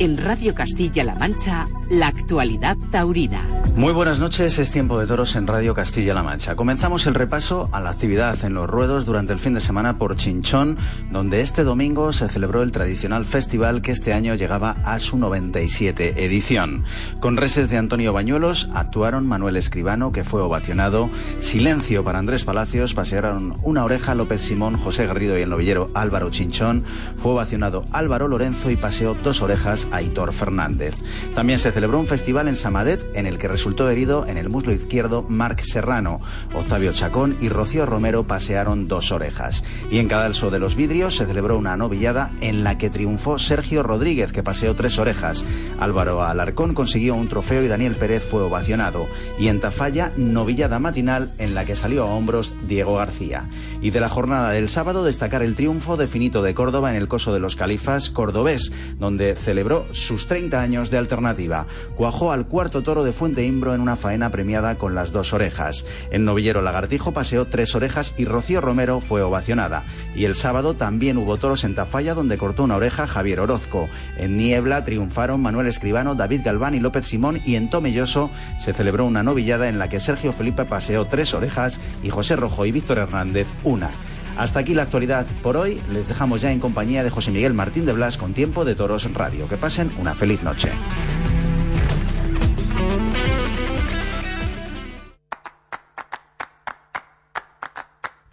En Radio Castilla-La Mancha, la actualidad taurina. Muy buenas noches, es tiempo de toros en Radio Castilla-La Mancha. Comenzamos el repaso a la actividad en los ruedos durante el fin de semana por Chinchón, donde este domingo se celebró el tradicional festival que este año llegaba a su 97 edición. Con reses de Antonio Bañuelos actuaron Manuel Escribano, que fue ovacionado, Silencio para Andrés Palacios, pasearon una oreja López Simón, José Garrido y el novillero Álvaro Chinchón, fue ovacionado Álvaro Lorenzo y paseó dos orejas Aitor Fernández. También se celebró un festival en Samadet en el que resultó herido en el muslo izquierdo Marc Serrano. Octavio Chacón y Rocío Romero pasearon dos orejas. Y en Cadalso de los Vidrios se celebró una novillada en la que triunfó Sergio Rodríguez, que paseó tres orejas. Álvaro Alarcón consiguió un trofeo y Daniel Pérez fue ovacionado. Y en Tafalla, novillada matinal en la que salió a hombros Diego García. Y de la jornada del sábado destacar el triunfo de Finito de Córdoba en el Coso de los Califas cordobés, donde celebró sus 30 años de alternativa. Cuajó al cuarto toro de Fuente Imbro en una faena premiada con las dos orejas. En Novillero Lagartijo paseó tres orejas y Rocío Romero fue ovacionada. Y el sábado también hubo toros en Tafalla donde cortó una oreja Javier Orozco. En Niebla triunfaron Manuel Escribano, David Galván y López Simón y en Tomelloso se celebró una novillada en la que Sergio Felipe paseó tres orejas y José Rojo y Víctor Hernández una. Hasta aquí la actualidad por hoy. Les dejamos ya en compañía de José Miguel Martín de Blas con Tiempo de Toros en Radio. Que pasen una feliz noche.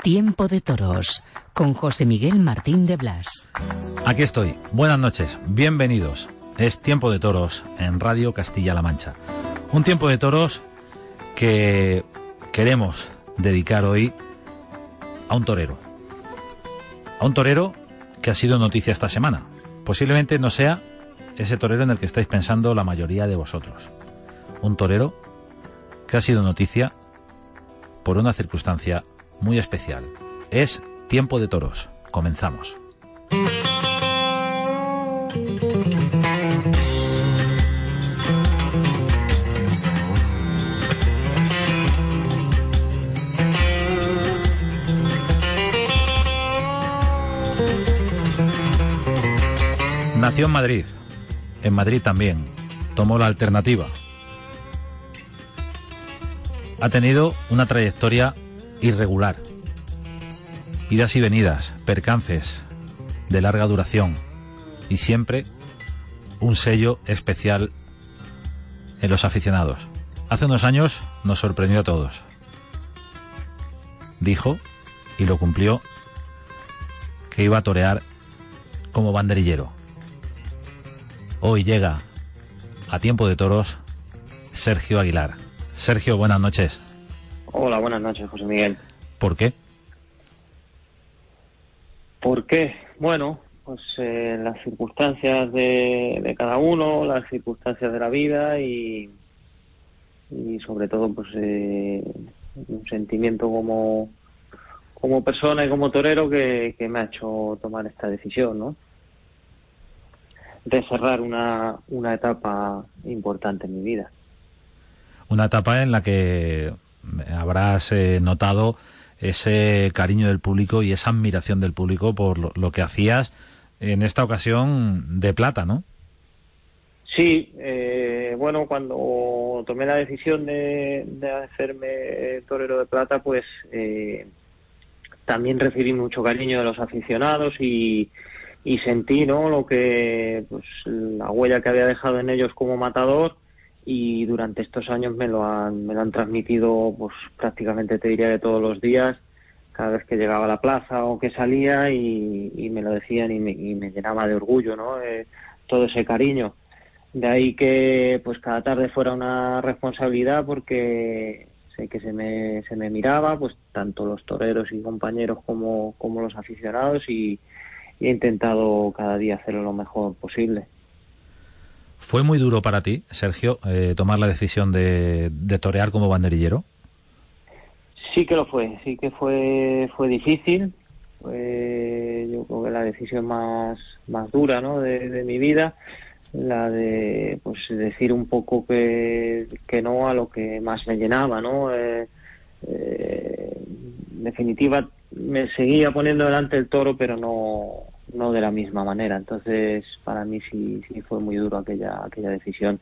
Tiempo de Toros con José Miguel Martín de Blas. Aquí estoy. Buenas noches. Bienvenidos. Es Tiempo de Toros en Radio Castilla-La Mancha. Un tiempo de toros que queremos dedicar hoy a un torero. A un torero que ha sido noticia esta semana. Posiblemente no sea ese torero en el que estáis pensando la mayoría de vosotros. Un torero que ha sido noticia por una circunstancia muy especial. Es tiempo de toros. Comenzamos. Nació en Madrid. En Madrid también. Tomó la alternativa. Ha tenido una trayectoria irregular. Idas y venidas, percances de larga duración y siempre un sello especial en los aficionados. Hace unos años nos sorprendió a todos. Dijo, y lo cumplió, que iba a torear como banderillero. Hoy llega a tiempo de toros Sergio Aguilar. Sergio, buenas noches. Hola, buenas noches, José Miguel. ¿Por qué? ¿Por qué? Bueno, pues eh, las circunstancias de, de, cada uno, las circunstancias de la vida y, y sobre todo pues eh, un sentimiento como, como persona y como torero que, que me ha hecho tomar esta decisión, ¿no? De cerrar una, una etapa importante en mi vida. Una etapa en la que habrás eh, notado ese cariño del público y esa admiración del público por lo, lo, que hacías en esta ocasión de plata, ¿no? Sí, eh, bueno, cuando tomé la decisión de, de hacerme torero de plata, pues eh, también recibí mucho cariño de los aficionados y, y sentí no lo que pues la huella que había dejado en ellos como matador y durante estos años me lo han, me lo han transmitido pues prácticamente te diría de todos los días cada vez que llegaba a la plaza o que salía y, me lo decían y me, llenaba de orgullo no eh, todo ese cariño. De ahí que pues cada tarde fuera una responsabilidad porque sé que se me, se me miraba pues tanto los toreros y compañeros como, como los aficionados y, y he intentado cada día hacerlo lo mejor posible ¿Fue muy duro para ti, Sergio, eh, tomar la decisión de, torear como banderillero? Sí que lo fue, sí que fue fue difícil. Fue, yo creo que la decisión más, más dura ¿no? de, mi vida, la de pues decir un poco que, que no a lo que más me llenaba. ¿no? Eh, eh, en definitiva, me seguía poniendo delante el toro, pero no, no de la misma manera. Entonces, para mí sí, sí fue muy duro aquella, aquella decisión.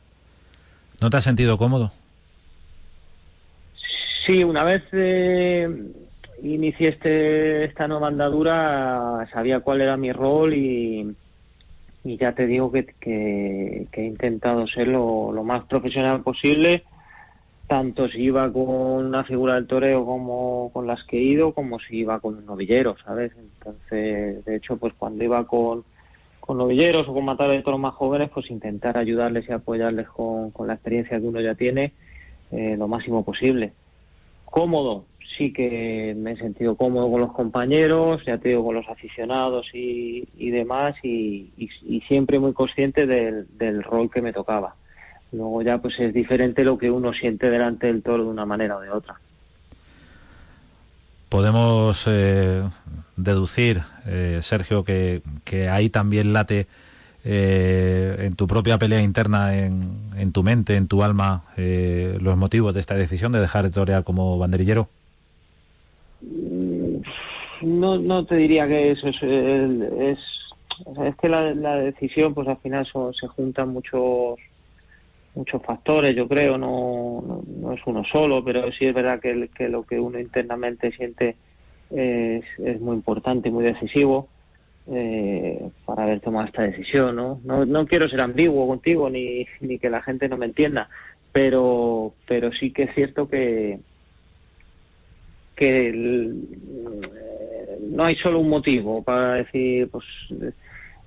¿No te has sentido cómodo? Sí, una vez eh, inicié este, esta nueva andadura, sabía cuál era mi rol y, y ya te digo que, que, he intentado ser lo, lo más profesional posible tanto si iba con una figura del toreo como con las que he ido, como si iba con un novillero, ¿sabes? Entonces, de hecho, pues cuando iba con, con novilleros o con matadores de toros más jóvenes, pues intentar ayudarles y apoyarles con, con la experiencia que uno ya tiene eh, lo máximo posible. Cómodo, sí que me he sentido cómodo con los compañeros, ya te digo, con los aficionados y, y demás, y, y, siempre muy consciente del, del rol que me tocaba Luego ya pues es diferente lo que uno siente delante del toro de una manera o de otra. Podemos eh, deducir, eh, Sergio, que, que ahí también late eh, en tu propia pelea interna, en, en tu mente, en tu alma, los motivos de esta decisión de dejar de torear como banderillero. Mm, no, no te diría que eso es, es, es que la, la, decisión, pues al final se juntan muchos muchos factores, yo creo, no, no, es uno solo, pero sí es verdad que, que lo que uno internamente siente es, es muy importante, muy decisivo eh, para haber tomado esta decisión, ¿no? ¿no? No quiero ser ambiguo contigo ni, ni que la gente no me entienda, pero, pero sí que es cierto que, que no hay solo un motivo para decir, pues,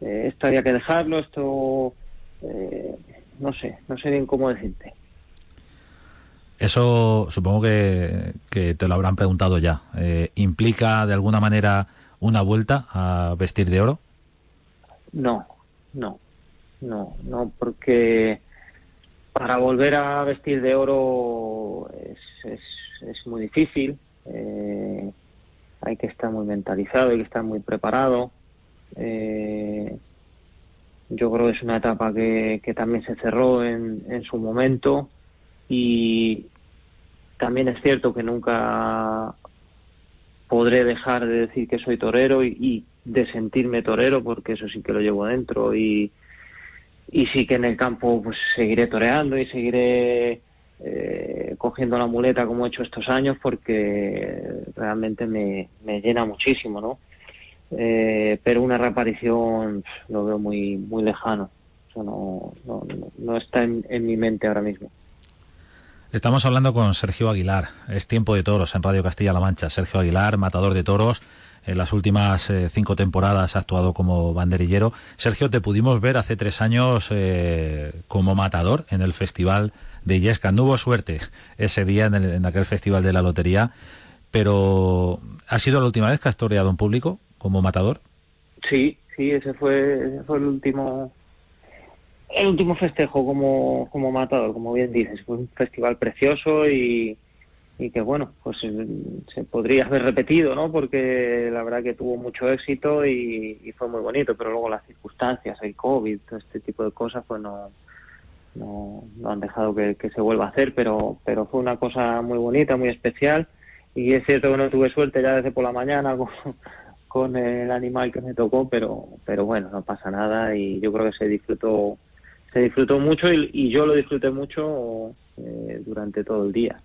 eh, esto había que dejarlo, esto... Eh, no sé, no sé bien cómo decirte. Eso supongo que, te lo habrán preguntado ya. Eh, ¿Implica de alguna manera una vuelta a vestir de oro? No, no, no, no, porque para volver a vestir de oro es, es, muy difícil. Eh, hay que estar muy mentalizado, hay que estar muy preparado. Eh, yo creo que es una etapa que, también se cerró en, en su momento y también es cierto que nunca podré dejar de decir que soy torero y, de sentirme torero porque eso sí que lo llevo dentro y, sí que en el campo pues seguiré toreando y seguiré eh, cogiendo la muleta como he hecho estos años porque realmente me, me llena muchísimo, ¿no? Eh, pero una reaparición lo veo muy muy lejano. no, no, está en, mi mente ahora mismo. Estamos hablando con Sergio Aguilar. Es tiempo de toros en Radio Castilla-La Mancha. Sergio Aguilar, matador de toros. En las últimas eh, cinco temporadas ha actuado como banderillero. Sergio, te pudimos ver hace tres años eh, como matador en el Festival de Illesca. No hubo suerte ese día en, en, aquel Festival de la Lotería, pero ¿ha sido la última vez que has toreado en público? Como matador. Sí, sí, ese fue, fue el último el último festejo como, como matador, como bien dices. Fue un festival precioso y, y que bueno, pues se podría haber repetido, ¿no? Porque la verdad que tuvo mucho éxito y, fue muy bonito, pero luego las circunstancias, el COVID, todo este tipo de cosas, pues no, no, han dejado que, que, se vuelva a hacer, pero, pero fue una cosa muy bonita, muy especial. Y es cierto que no tuve suerte ya desde por la mañana con, con el animal que me tocó, pero, pero bueno, no pasa nada y yo creo que se disfrutó, se disfrutó mucho y, yo lo disfruté mucho eh, durante todo el día.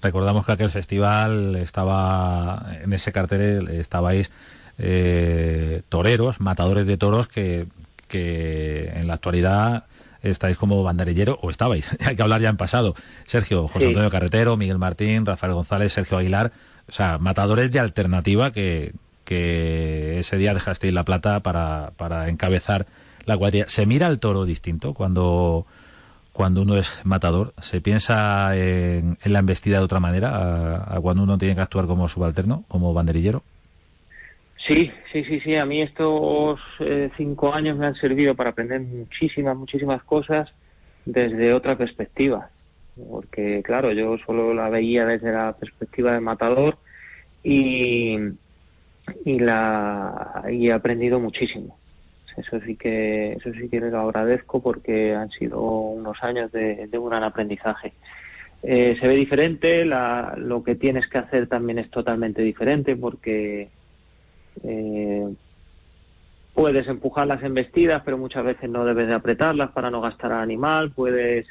Recordamos que aquel festival estaba, en ese cartel estabais eh, toreros, matadores de toros que, que en la actualidad estáis como banderillero, o estabais, hay que hablar ya en pasado. Sergio, José Antonio Carretero, Miguel Martín, Rafael González, Sergio Aguilar, o sea, matadores de alternativa que, que ese día dejasteis la plata para, para encabezar la cuadrilla. ¿Se mira al toro distinto cuando, cuando uno es matador? ¿Se piensa en, la embestida de otra manera a, cuando uno tiene que actuar como subalterno, como banderillero? Sí, sí, sí, sí. A mí estos eh, cinco años me han servido para aprender muchísimas, muchísimas cosas desde otra perspectiva. Porque, claro, yo solo la veía desde la perspectiva del matador y, y, la, y he aprendido muchísimo eso sí que eso sí que lo agradezco porque han sido unos años de, un gran aprendizaje. Eh, se ve diferente, lo que tienes que hacer también es totalmente diferente porque eh, puedes empujar las embestidas, pero muchas veces no debes de apretarlas para no gastar al animal, puedes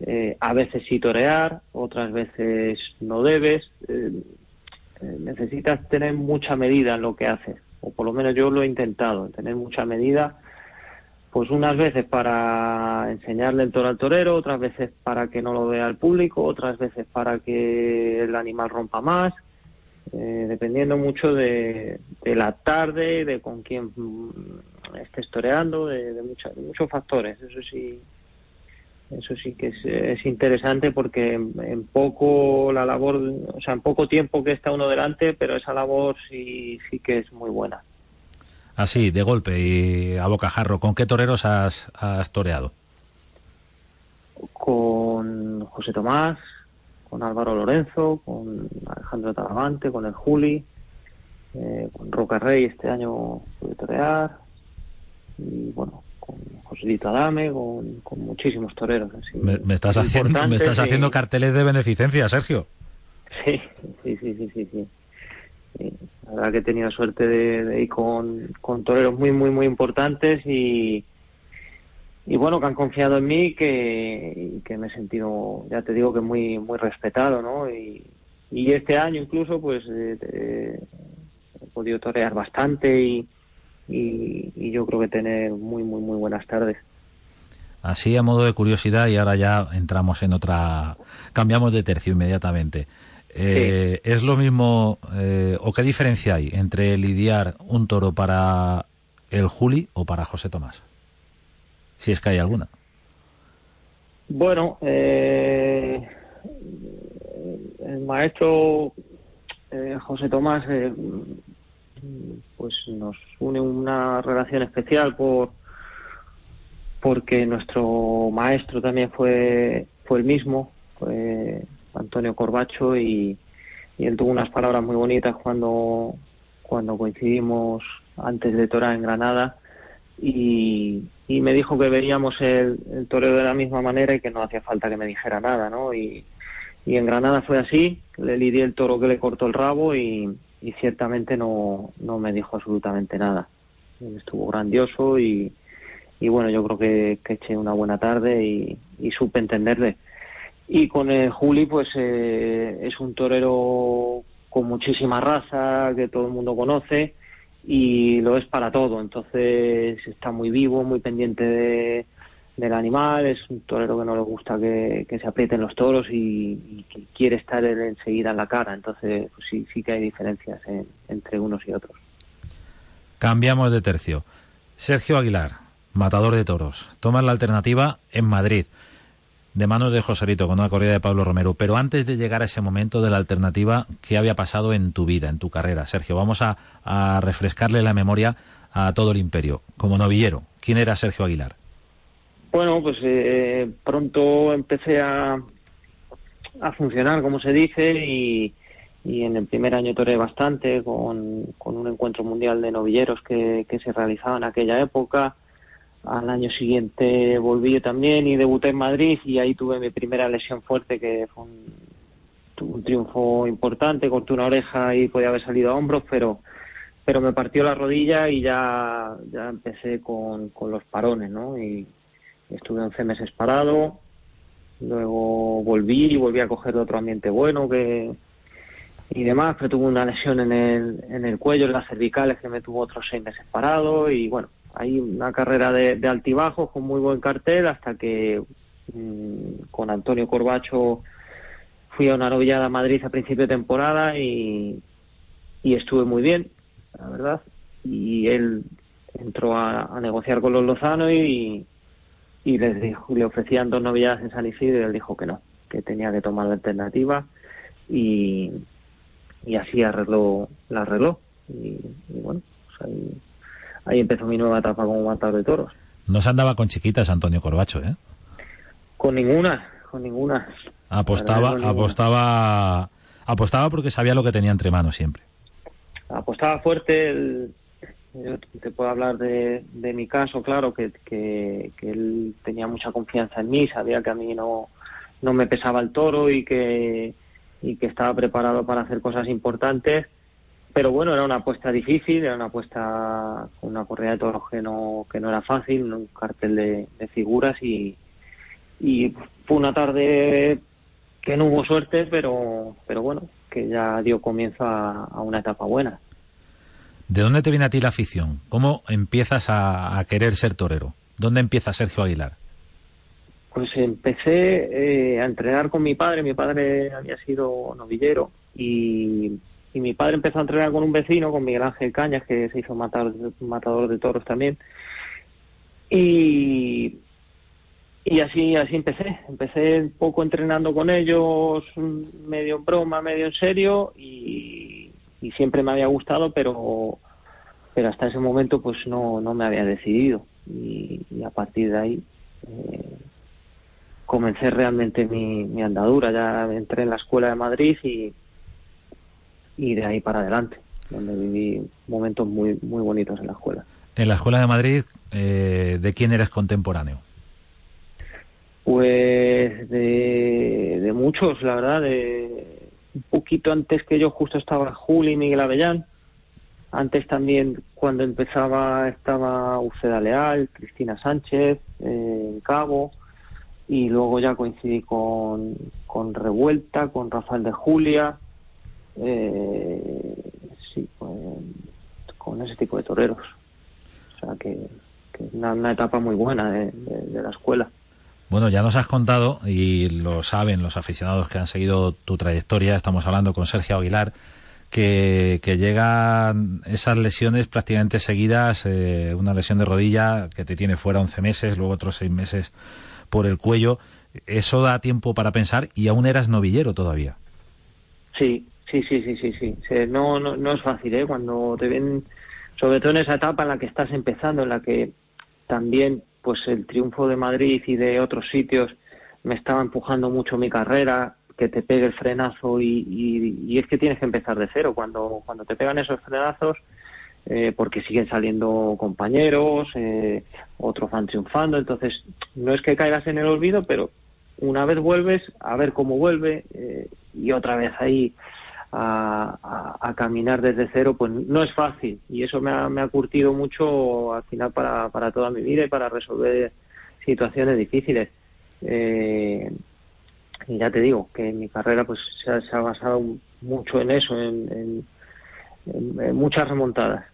eh, a veces sí torear, otras veces no debes. Necesitas tener mucha medida en lo que haces o por lo menos yo lo he intentado, tener mucha medida, pues unas veces para enseñarle el toro al torero, otras veces para que no lo vea el público, otras veces para que el animal rompa más, eh, dependiendo mucho de, la tarde, de con quién mm, estés toreando, de, de muchos factores, eso sí eso sí que es, interesante porque en, poco la labor, o sea, en poco tiempo que está uno delante, pero esa labor sí, sí que es muy buena. Así, de golpe y a bocajarro, ¿con qué toreros has, has toreado? Con José Tomás, con Álvaro Lorenzo, con Alejandro Talavante, con el Juli, eh, con Roca Rey este año pude torear y bueno, con Joselito Adame, con, muchísimos toreros. me, estás haciendo, me estás haciendo carteles de beneficencia, Sergio. Sí, sí, sí, sí, sí. La verdad que he tenido suerte de, ir con, toreros muy, muy, muy importantes y, y bueno, que han confiado en mí que, y que me he sentido, ya te digo que muy, muy respetado, ¿no? Y, y este año incluso, pues, eh, he podido torear bastante y, y, yo creo que tener muy, muy, muy buenas tardes. Así a modo de curiosidad y ahora ya entramos en otra, cambiamos de tercio inmediatamente. Eh, ¿Es lo mismo eh, o qué diferencia hay entre lidiar un toro para el Juli o para José Tomás? Si es que hay alguna. Bueno, eh, el maestro José Tomás pues nos une una relación especial por porque nuestro maestro también fue fue el mismo fue Antonio Corbacho y, él tuvo unas palabras muy bonitas cuando cuando coincidimos antes de torar en Granada y, me dijo que veíamos el, el, toreo de la misma manera y que no hacía falta que me dijera nada, ¿no? Y, y en Granada fue así, le lidié el toro que le cortó el rabo y, y ciertamente no, no me dijo absolutamente nada. Estuvo grandioso y, y bueno, yo creo que, eché una buena tarde y, y, supe entenderle. Y con el Juli, pues eh, es un torero con muchísima raza, que todo el mundo conoce y lo es para todo. Entonces está muy vivo, muy pendiente de, del animal, es un torero que no le gusta que, se aprieten los toros y, que quiere estar enseguida en la cara, entonces pues sí, sí que hay diferencias entre unos y otros. Cambiamos de tercio. Sergio Aguilar, matador de toros, toma la alternativa en Madrid, de manos de Joserito, con una corrida de Pablo Romero. Pero antes de llegar a ese momento de la alternativa, ¿qué había pasado en tu vida, en tu carrera? Sergio, vamos a, a refrescarle la memoria a todo el imperio. Como novillero, ¿quién era Sergio Aguilar? Bueno, pues eh, pronto empecé a, a funcionar, como se dice, y, en el primer año toré bastante con, un encuentro mundial de novilleros que, se realizaba en aquella época. Al año siguiente volví también y debuté en Madrid y ahí tuve mi primera lesión fuerte que fue un, triunfo importante, corté una oreja y podía haber salido a hombros, pero pero me partió la rodilla y ya, ya empecé con, con los parones, ¿no? Y, Estuve 11 meses parado, luego volví y volví a coger otro ambiente bueno que y demás, pero tuve una lesión en el, en el cuello, en las cervicales, que me tuvo otros seis meses parado y bueno, hay una carrera de, de altibajos con muy buen cartel hasta que mm, con Antonio Corbacho fui a una novillada a Madrid a principio de temporada y, y estuve muy bien, la verdad. Y él entró a, a negociar con los Lozano y, y les dijo, le ofrecían dos novilladas en San Isidro y él dijo que no, que tenía que tomar la alternativa y, y así arregló, la arregló. Y, y bueno, pues ahí, ahí empezó mi nueva etapa como matador de toros. No se andaba con chiquitas Antonio Corbacho, ¿eh? Con ninguna, con ninguna. Apostaba, Con ninguna. apostaba, apostaba porque sabía lo que tenía entre manos siempre. apostaba fuerte. el- yo te puedo hablar de, de mi caso, claro, que, que, él tenía mucha confianza en mí, sabía que a mí no, no me pesaba el toro y que, y que estaba preparado para hacer cosas importantes. Pero bueno, era una apuesta difícil, era una apuesta con una correa de toros que no, que no era fácil, un cartel de, de figuras y, y fue una tarde que no hubo suerte, pero, pero bueno, que ya dio comienzo a una etapa buena. ¿De dónde te viene a ti la afición? ¿Cómo empiezas a, querer ser torero? ¿Dónde empieza Sergio Aguilar? Pues empecé eh, a entrenar con mi padre. Mi padre había sido novillero y, mi padre empezó a entrenar con un vecino, con Miguel Ángel Cañas, que se hizo matador, matador de toros también. Y, así, así empecé. Empecé un poco entrenando con ellos, medio en broma, medio en serio, y, y siempre me había gustado, pero, pero hasta ese momento pues no, no me había decidido. Y, y a partir de ahí eh, comencé realmente mi, mi andadura. Ya entré en la escuela de Madrid y, y de ahí para adelante, donde viví momentos muy, muy bonitos en la escuela. En la Escuela de Madrid, eh, ¿de quién eres contemporáneo? Pues de, de muchos, la verdad, de un poquito antes que yo justo estaba Juli y Miguel Avellán. Antes también, cuando empezaba, estaba Uceda Leal, Cristina Sánchez, eh, Cabo. Y luego ya coincidí con, con Revuelta, con Rafael de Julia. Eh, sí, con, ese tipo de toreros. O sea que, que una, etapa muy buena de- de la escuela. Bueno, ya nos has contado, y lo saben los aficionados que han seguido tu trayectoria, estamos hablando con Sergio Aguilar, que, que llegan esas lesiones prácticamente seguidas, eh, una lesión de rodilla que te tiene fuera 11 meses, luego otros 6 meses por el cuello. Eso da tiempo para pensar y aún eras novillero todavía. Sí, sí, sí, sí, sí, sí. No, no, no es fácil, ¿eh? Cuando te ven, sobre todo en esa etapa en la que estás empezando, en la que también, pues el triunfo de Madrid y de otros sitios me estaba empujando mucho mi carrera, que te pegue el frenazo y, y, y es que tienes que empezar de cero. Cuando, cuando te pegan esos frenazos, eh, porque siguen saliendo compañeros, eh, otros van triunfando, entonces no es que caigas en el olvido, pero una vez vuelves, a ver cómo vuelve, eh, y otra vez ahí a, caminar desde cero, pues no es fácil. Y eso me ha, me ha curtido mucho al final para, para toda mi vida y para resolver situaciones difíciles. Eh, y ya te digo que mi carrera pues se ha, basado mucho en eso, en- en muchas remontadas.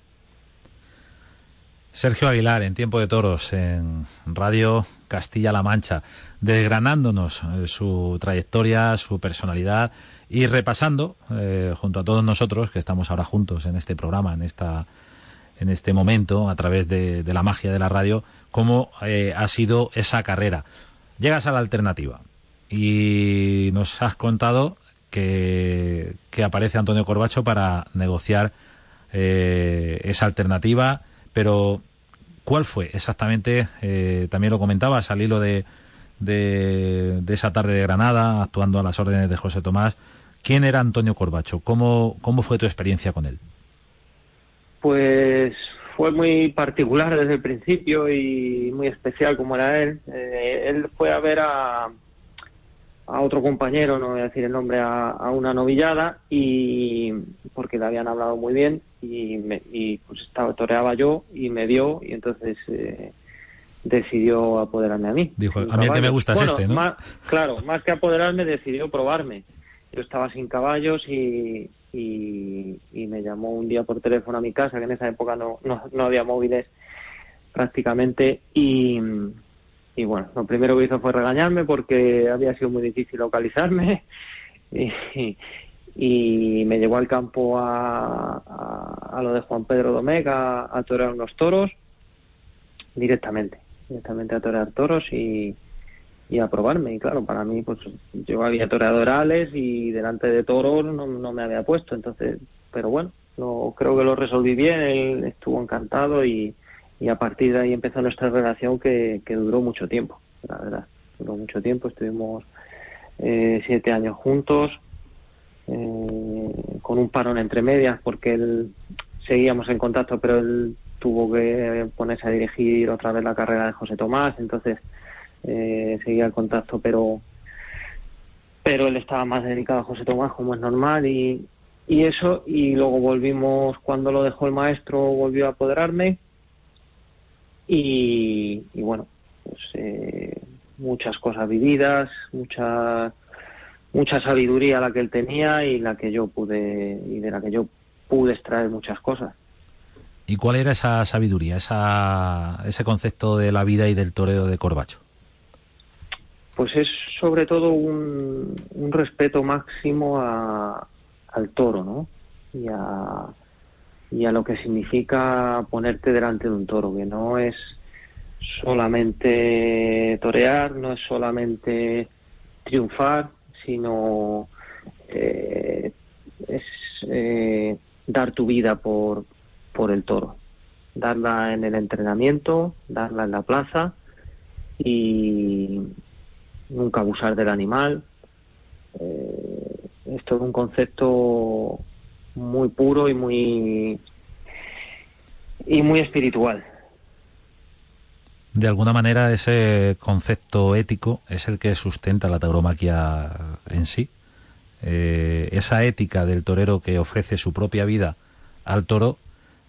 Sergio Aguilar, en Tiempo de Toros, en Radio Castilla-La Mancha, desgranándonos eh, su trayectoria, su personalidad y repasando, eh, junto a todos nosotros que estamos ahora juntos en este programa, en esta en este momento, a través de, de la magia de la radio, cómo eh, ha sido esa carrera. Llegas a la alternativa y nos has contado que, que aparece Antonio Corbacho para negociar eh, esa alternativa, pero ¿cuál fue exactamente? También lo comentabas al hilo de, de esa tarde de Granada, actuando a las órdenes de José Tomás. ¿Quién era Antonio Corbacho? ¿Cómo, cómo fue tu experiencia con él? Pues fue muy particular desde el principio y muy especial como era él. Eh, él fue a ver a, a otro compañero, no voy a decir el nombre, a, a una novillada y porque le habían hablado muy bien y, me, y pues estaba toreaba yo y me dio y entonces eh, decidió apoderarme a mí. Dijo, a mí el que me gusta es este, ¿no? más- claro, más que apoderarme decidió probarme. Yo estaba sin caballos y, y, me llamó un día por teléfono a mi casa, que en esa época no, no, había móviles, prácticamente y, bueno, lo primero que hizo fue regañarme porque había sido muy difícil localizarme y, me llevó al campo a, a, lo de Juan Pedro Domecq a, torear unos toros directamente, directamente a torear toros y, y a probarme. Y claro, para mí, pues yo había toreado orales y delante de toros no, no me había puesto, entonces, pero bueno, lo, creo que lo resolví bien, él estuvo encantado y, y a partir de ahí empezó nuestra relación que, que duró mucho tiempo, la verdad, duró mucho tiempo, estuvimos eh, siete años juntos eh, con un parón entre medias porque él seguíamos en contacto, pero él tuvo que ponerse a dirigir otra vez la carrera de José Tomás, entonces eh, seguía el contacto, pero pero él estaba más dedicado a José Tomás como es normal y, y eso y luego volvimos cuando lo dejó el maestro volvió a apoderarme y, y bueno pues eh, muchas cosas vividas muchas mucha sabiduría la que él tenía y la que yo pude y de la que yo pude extraer muchas cosas. ¿Y cuál era esa sabiduría, esa, ese concepto de la vida y del toreo de Corbacho? Pues es sobre todo un, respeto máximo a, al toro, ¿no? Y a, y a lo que significa ponerte delante de un toro, que no es solamente torear, no es solamente triunfar, sino eh, es eh, dar tu vida por, por el toro, darla en el entrenamiento, darla en la plaza y nunca abusar del animal. Eh, esto es un concepto muy puro y muy y muy espiritual de alguna manera ese concepto ético es el que sustenta la tauromaquia en sí. Eh, esa ética del torero que ofrece su propia vida al toro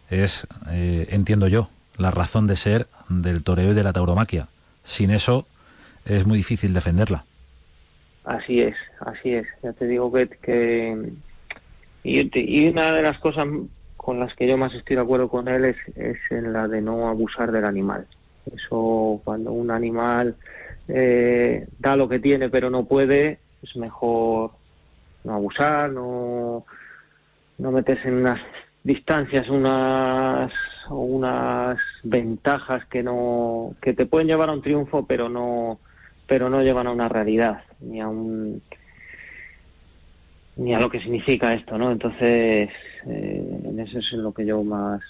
es, eh, entiendo yo, la razón de ser del toreo y de la tauromaquia. Sin eso es muy difícil defenderla. Así es, así es. Ya te digo que, que y, una de las cosas con las que yo más estoy de acuerdo con él es, es en la de no abusar del animal. Eso cuando un animal eh, da lo que tiene pero no puede, es mejor no abusar, no, no meterse en unas distancias, unas unas ventajas que no que te pueden llevar a un triunfo pero no pero no llevan a una realidad ni a un ni a lo que significa esto, ¿no? Entonces, eh, en eso es en lo que yo más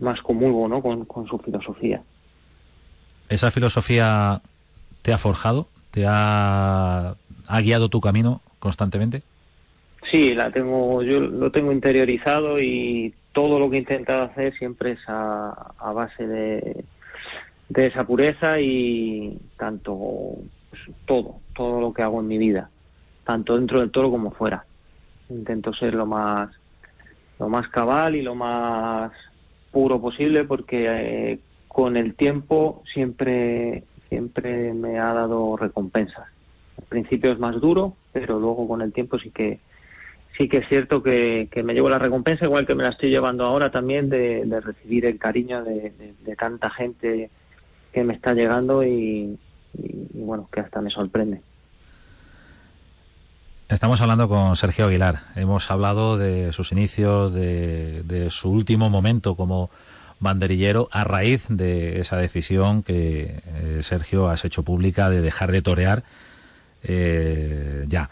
más comulgo ¿no? con, su filosofía. ¿Esa filosofía te ha forjado? ¿Te ha, ha guiado tu camino constantemente? Sí, la tengo, yo lo tengo interiorizado y todo lo que he intentado hacer siempre es a, a base de, de esa pureza y tanto pues, todo, todo lo que hago en mi vida, tanto dentro del toro como fuera. Intento ser lo más lo más cabal y lo más puro posible porque eh, con el tiempo siempre siempre me ha dado recompensas. Al principio es más duro, pero luego con el tiempo sí que sí que es cierto que, me llevo la recompensa, igual que me la estoy llevando ahora también de, recibir el cariño de, tanta gente que me está llegando y, bueno, que hasta me sorprende. Estamos hablando con Sergio Aguilar. Hemos hablado de sus inicios, de, su último momento como banderillero a raíz de esa decisión que eh, Sergio has hecho pública de dejar de torear eh, ya.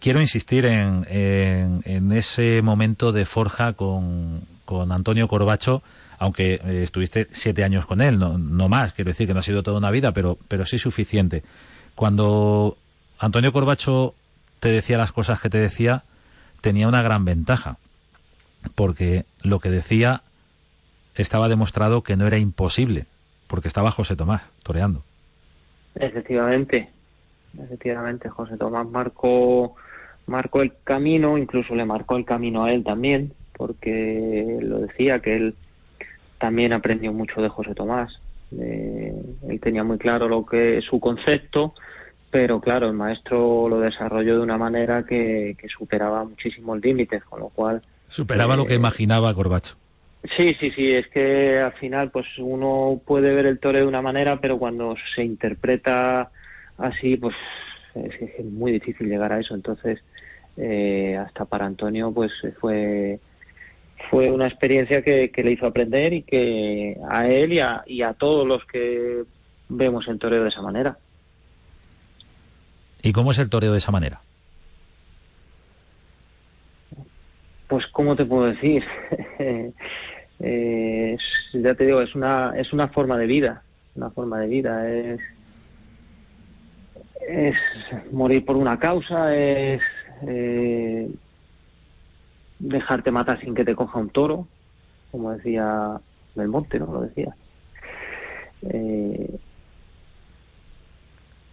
Quiero insistir en, en, ese momento de forja con, con Antonio Corbacho, aunque eh, estuviste siete años con él, no, no más, quiero decir que no ha sido toda una vida, pero, pero sí suficiente. Cuando Antonio Corbacho te decía las cosas que te decía, tenía una gran ventaja, porque lo que decía estaba demostrado que no era imposible, porque estaba José Tomás toreando. Efectivamente, efectivamente, José Tomás marcó, marcó el camino, incluso le marcó el camino a él también, porque lo decía que él también aprendió mucho de José Tomás. él tenía muy claro lo que su concepto pero claro, el maestro lo desarrolló de una manera que, superaba muchísimos límites, con lo cual... Superaba lo que eh, imaginaba Corbacho. Sí, sí, sí, es que al final pues uno puede ver el toreo de una manera, pero cuando se interpreta así, pues es, es muy difícil llegar a eso. Entonces, eh, hasta para Antonio, pues fue fue una experiencia que, que, le hizo aprender y que a él y a, y a todos los que vemos el toreo de esa manera. ¿Y cómo es el toreo de esa manera? Pues, ¿cómo te puedo decir? eh, ya te digo, es una, es una forma de vida, una forma de vida, es, es morir por una causa, es eh, dejarte matar sin que te coja un toro, como decía Belmonte, ¿no? Lo decía. Eh,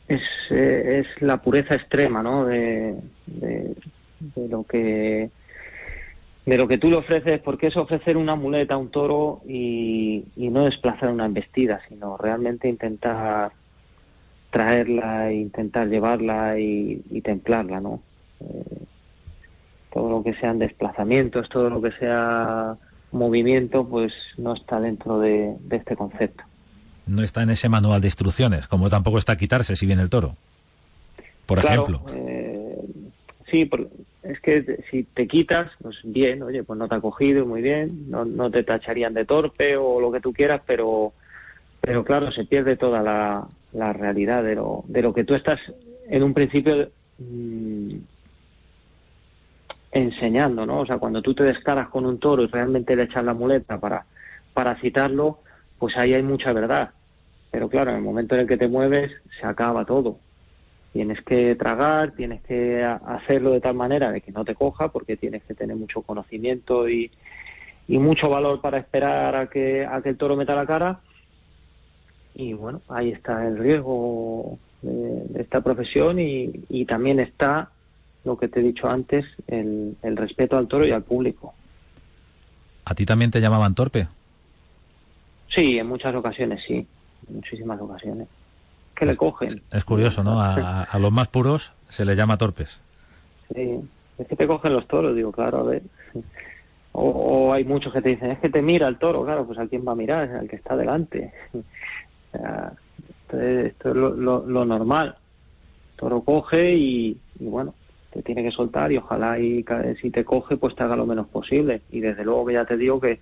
es, eh, es la pureza extrema, ¿no? De, de, lo que de lo que tú le ofreces, porque es ofrecer una muleta a un toro y, y no desplazar una embestida, sino realmente intentar traerla, intentar llevarla y, y templarla, ¿no? Eh, todo lo que sean desplazamientos, todo lo que sea movimiento, pues no está dentro de, de, este concepto. No está en ese manual de instrucciones, como tampoco está quitarse si viene el toro, por claro, ejemplo. Eh, sí, por, es que si te quitas, pues bien, oye, pues no te ha cogido, muy bien, no, no te tacharían de torpe o lo que tú quieras, pero, pero claro, se pierde toda la, la realidad de lo, de lo que tú estás en un principio mmm, enseñando, ¿no? O sea, cuando tú te descaras con un toro y realmente le echas la muleta para, para citarlo, pues ahí hay mucha verdad. Pero claro, en el momento en el que te mueves, se acaba todo. Tienes que tragar, tienes que hacerlo de tal manera de que no te coja, porque tienes que tener mucho conocimiento y, y mucho valor para esperar a que, a que el toro meta la cara. Y bueno, ahí está el riesgo de, de esta profesión y, y también está lo que te he dicho antes, el, el, respeto al toro y al público. ¿A ti también te llamaban torpe? Sí, en muchas ocasiones, sí. En muchísimas ocasiones. Que le cogen. Es curioso, ¿no? A, a, los más puros se les llama torpes. Sí, es que te cogen los toros, digo, claro, a ver. O, o hay muchos que te dicen, es que te mira el toro, claro, pues a quién va a mirar, al que está delante. O sea, esto es, esto es lo, lo, lo normal. El toro coge y, y bueno, te tiene que soltar y ojalá y si te coge pues te haga lo menos posible. Y desde luego que ya te digo que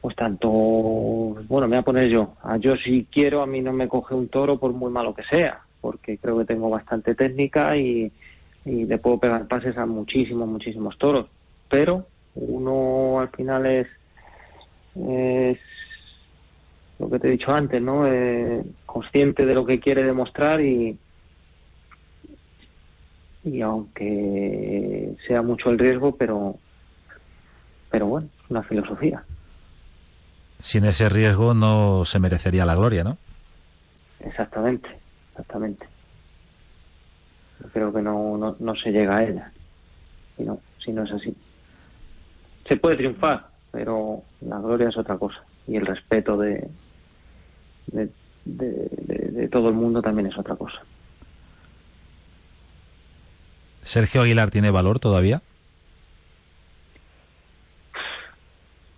pues tanto bueno me voy a poner yo. A yo si quiero a mí no me coge un toro por muy malo que sea porque creo que tengo bastante técnica y, y le puedo pegar pases a muchísimos muchísimos toros. Pero uno al final es es lo que te he dicho antes no eh, consciente de lo que quiere demostrar y y aunque sea mucho el riesgo, pero, pero bueno, una filosofía. Sin ese riesgo no se merecería la gloria, ¿no? Exactamente, exactamente. Yo creo que no, no, no se llega a ella, si no, si no es así. Se puede triunfar, pero la gloria es otra cosa. Y el respeto de, de, de, de, de todo el mundo también es otra cosa. ¿Sergio Aguilar tiene valor todavía?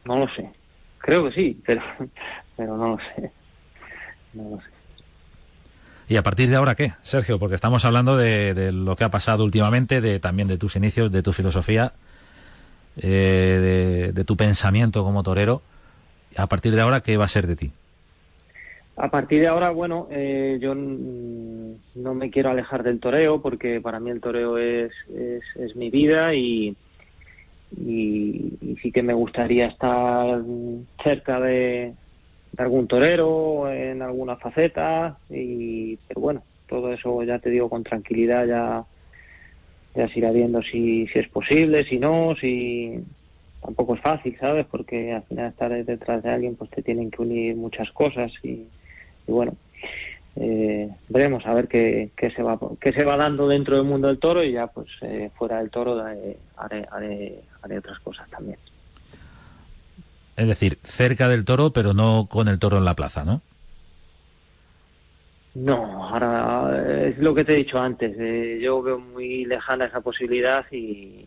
No lo sé. Creo que sí, pero, pero no lo sé. No lo sé. ¿Y a partir de ahora qué, Sergio? Porque estamos hablando de, de lo que ha pasado últimamente, de también de tus inicios, de tu filosofía, eh, de, de tu pensamiento como torero. A partir de ahora, ¿qué va a ser de ti? A partir de ahora, bueno, eh, yo no me quiero alejar del toreo porque para mí el toreo es, es, mi vida y, y, sí que me gustaría estar cerca de, de, algún torero en alguna faceta y pero bueno todo eso ya te digo con tranquilidad ya ya se irá viendo si, si es posible si no si tampoco es fácil sabes porque al final estar detrás de alguien pues te tienen que unir muchas cosas y y bueno, eh, veremos a ver qué, qué, se va, qué se va dando dentro del mundo del toro y ya pues eh, fuera del toro haré, haré, haré, haré otras cosas también. Es decir, cerca del toro, pero no con el toro en la plaza, ¿no? No, ahora es lo que te he dicho antes. Eh, yo veo muy lejana esa posibilidad y,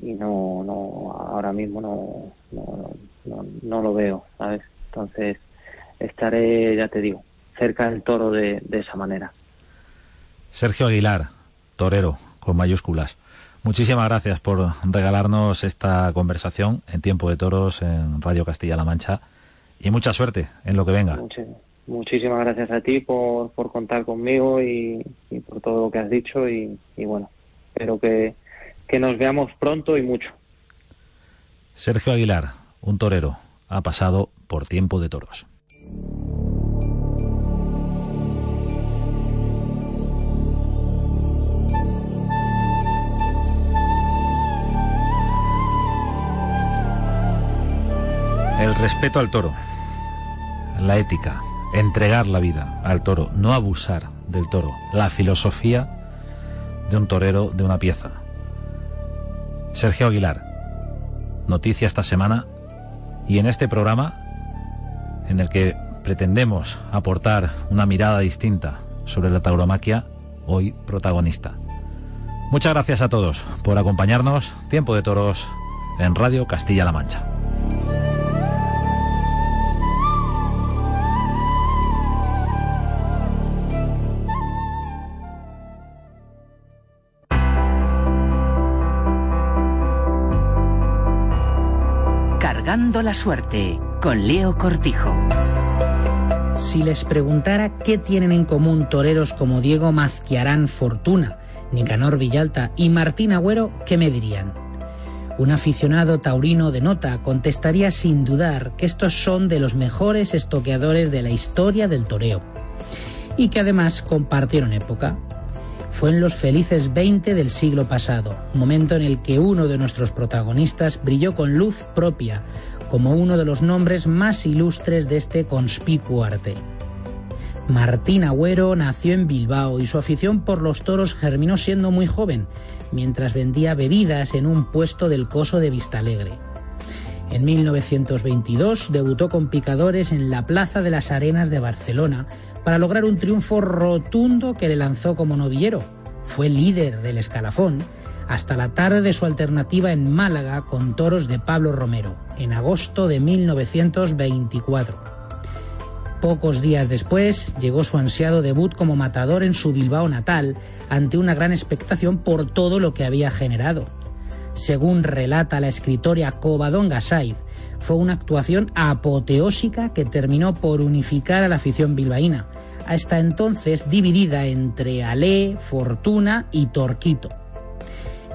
y no, no, ahora mismo no, no, no, no lo veo, ¿sabes? Entonces estaré, ya te digo, cerca del toro de, de esa manera. Sergio Aguilar, torero, con mayúsculas. Muchísimas gracias por regalarnos esta conversación en Tiempo de Toros en Radio Castilla-La Mancha y mucha suerte en lo que venga. Muchísimas gracias a ti por, por contar conmigo y, y por todo lo que has dicho y, y bueno, espero que, que nos veamos pronto y mucho. Sergio Aguilar, un torero, ha pasado por Tiempo de Toros. El respeto al toro, la ética, entregar la vida al toro, no abusar del toro, la filosofía de un torero de una pieza. Sergio Aguilar, noticia esta semana y en este programa en el que pretendemos aportar una mirada distinta sobre la tauromaquia, hoy protagonista. Muchas gracias a todos por acompañarnos. Tiempo de toros en Radio Castilla-La Mancha. Cargando la suerte con Leo Cortijo. Si les preguntara qué tienen en común toreros como Diego Mazquiarán Fortuna, Nicanor Villalta y Martín Agüero, ¿qué me dirían? Un aficionado taurino de nota contestaría sin dudar que estos son de los mejores estoqueadores de la historia del toreo y que además compartieron época. Fue en los felices 20 del siglo pasado, momento en el que uno de nuestros protagonistas brilló con luz propia, como uno de los nombres más ilustres de este conspicuo arte. Martín Agüero nació en Bilbao y su afición por los toros germinó siendo muy joven, mientras vendía bebidas en un puesto del coso de Vistalegre. En 1922 debutó con picadores en la Plaza de las Arenas de Barcelona para lograr un triunfo rotundo que le lanzó como novillero. Fue líder del escalafón hasta la tarde de su alternativa en Málaga con toros de Pablo Romero, en agosto de 1924. Pocos días después llegó su ansiado debut como matador en su Bilbao natal, ante una gran expectación por todo lo que había generado. Según relata la escritora Covadonga Saiz, fue una actuación apoteósica que terminó por unificar a la afición bilbaína, hasta entonces dividida entre Alé, Fortuna y Torquito.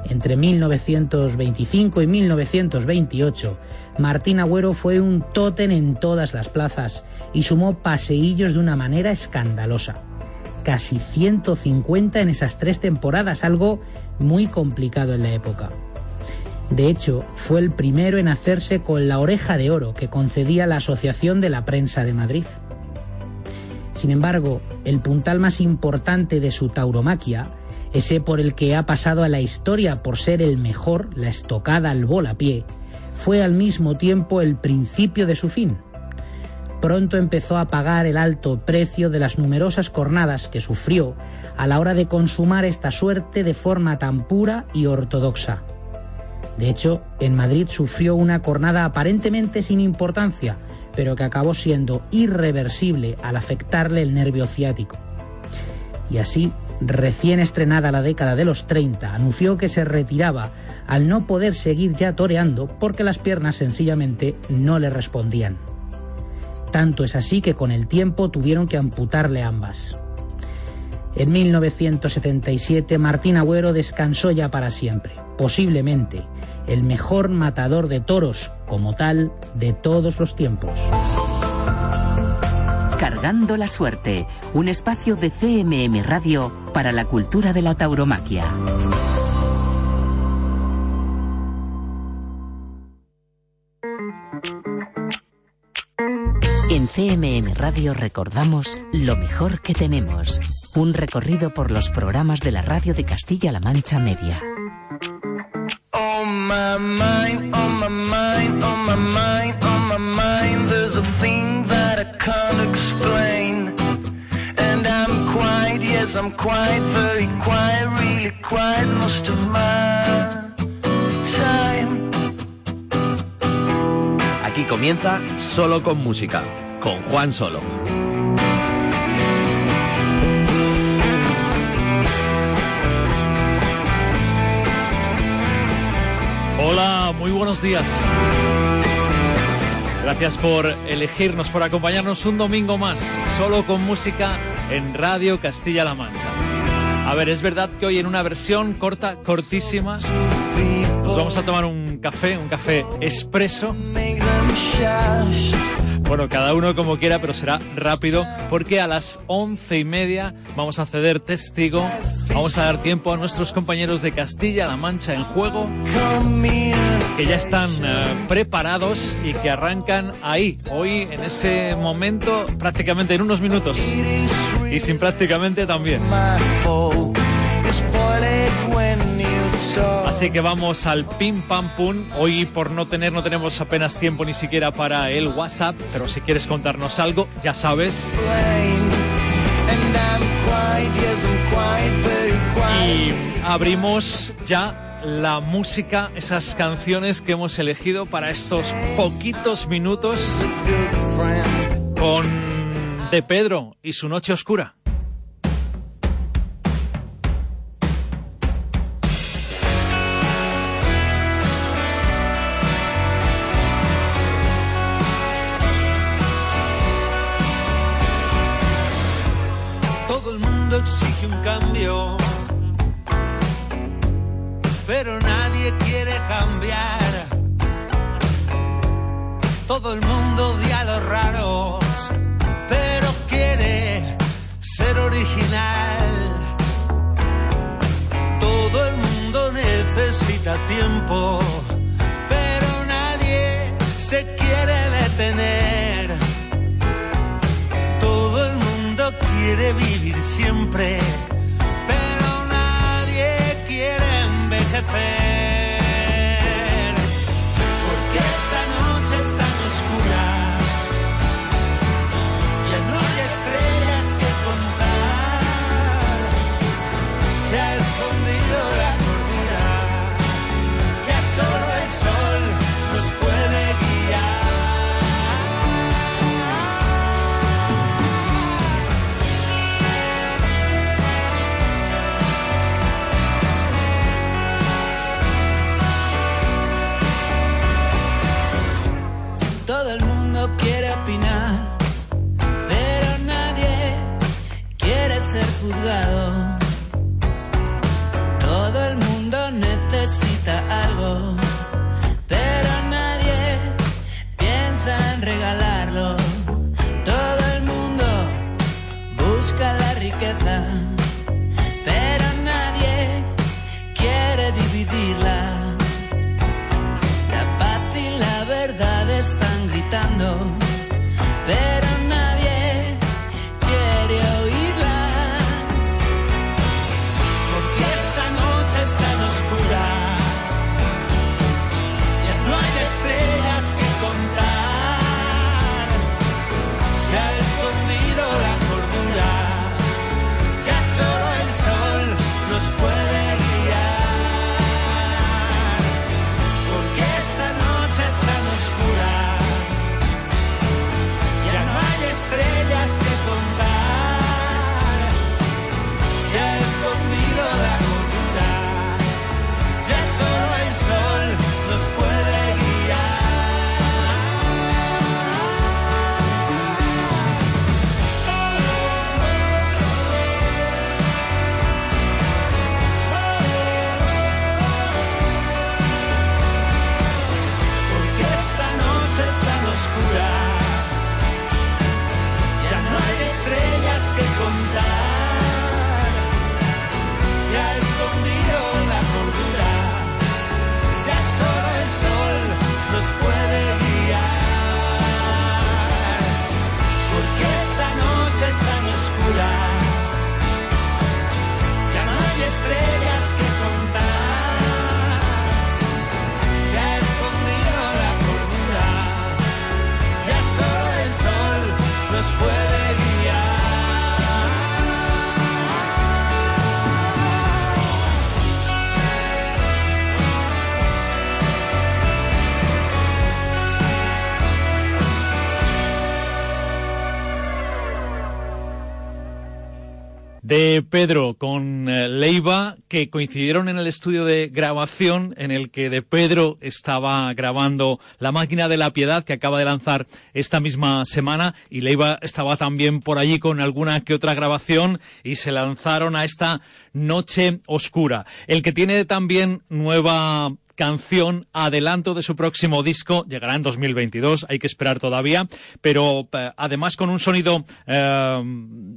Entre 1925 y 1928, Martín Agüero fue un tótem en todas las plazas y sumó paseillos de una manera escandalosa. Casi 150 en esas tres temporadas, algo muy complicado en la época. De hecho, fue el primero en hacerse con la oreja de oro que concedía la Asociación de la Prensa de Madrid. Sin embargo, el puntal más importante de su tauromaquia, ese por el que ha pasado a la historia por ser el mejor, la estocada al volapié, fue al mismo tiempo el principio de su fin. Pronto empezó a pagar el alto precio de las numerosas cornadas que sufrió a la hora de consumar esta suerte de forma tan pura y ortodoxa. De hecho, en Madrid sufrió una cornada aparentemente sin importancia, pero que acabó siendo irreversible al afectarle el nervio ciático. Y así, recién estrenada la década de los 30, anunció que se retiraba al no poder seguir ya toreando porque las piernas sencillamente no le respondían. Tanto es así que con el tiempo tuvieron que amputarle ambas. En 1977 Martín Agüero descansó ya para siempre, posiblemente el mejor matador de toros como tal de todos los tiempos. Cargando la suerte, un espacio de CMM Radio para la cultura de la tauromaquia. En CMM Radio recordamos lo mejor que tenemos. Un recorrido por los programas de la radio de Castilla-La Mancha Media. On my mind, on my mind, on my mind, on my mind, there's a thing can't explain. And I'm quiet, yes, I'm quiet, very quiet, really quiet, most of my time. Aquí comienza Solo con Música, con Juan Solo. Hola, muy buenos días. Gracias por elegirnos, por acompañarnos un domingo más, solo con música en Radio Castilla-La Mancha. A ver, es verdad que hoy en una versión corta, cortísima, nos vamos a tomar un café, un café expreso. Bueno, cada uno como quiera, pero será rápido porque a las once y media vamos a ceder testigo, vamos a dar tiempo a nuestros compañeros de Castilla-La Mancha en juego, que ya están eh, preparados y que arrancan ahí, hoy, en ese momento, prácticamente en unos minutos. Y sin prácticamente también. Así que vamos al pim pam pum. Hoy por no tener no tenemos apenas tiempo ni siquiera para el WhatsApp, pero si quieres contarnos algo, ya sabes. Y abrimos ya la música, esas canciones que hemos elegido para estos poquitos minutos con De Pedro y su noche oscura. De Pedro con eh, Leiva, que coincidieron en el estudio de grabación en el que de Pedro estaba grabando La máquina de la piedad, que acaba de lanzar esta misma semana, y Leiva estaba también por allí con alguna que otra grabación, y se lanzaron a esta Noche Oscura. El que tiene también nueva canción, adelanto de su próximo disco, llegará en 2022, hay que esperar todavía, pero eh, además con un sonido eh,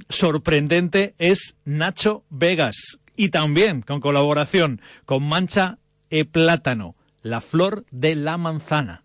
sorprendente es Nacho Vegas. Y también con colaboración con Mancha e Plátano, la flor de la manzana.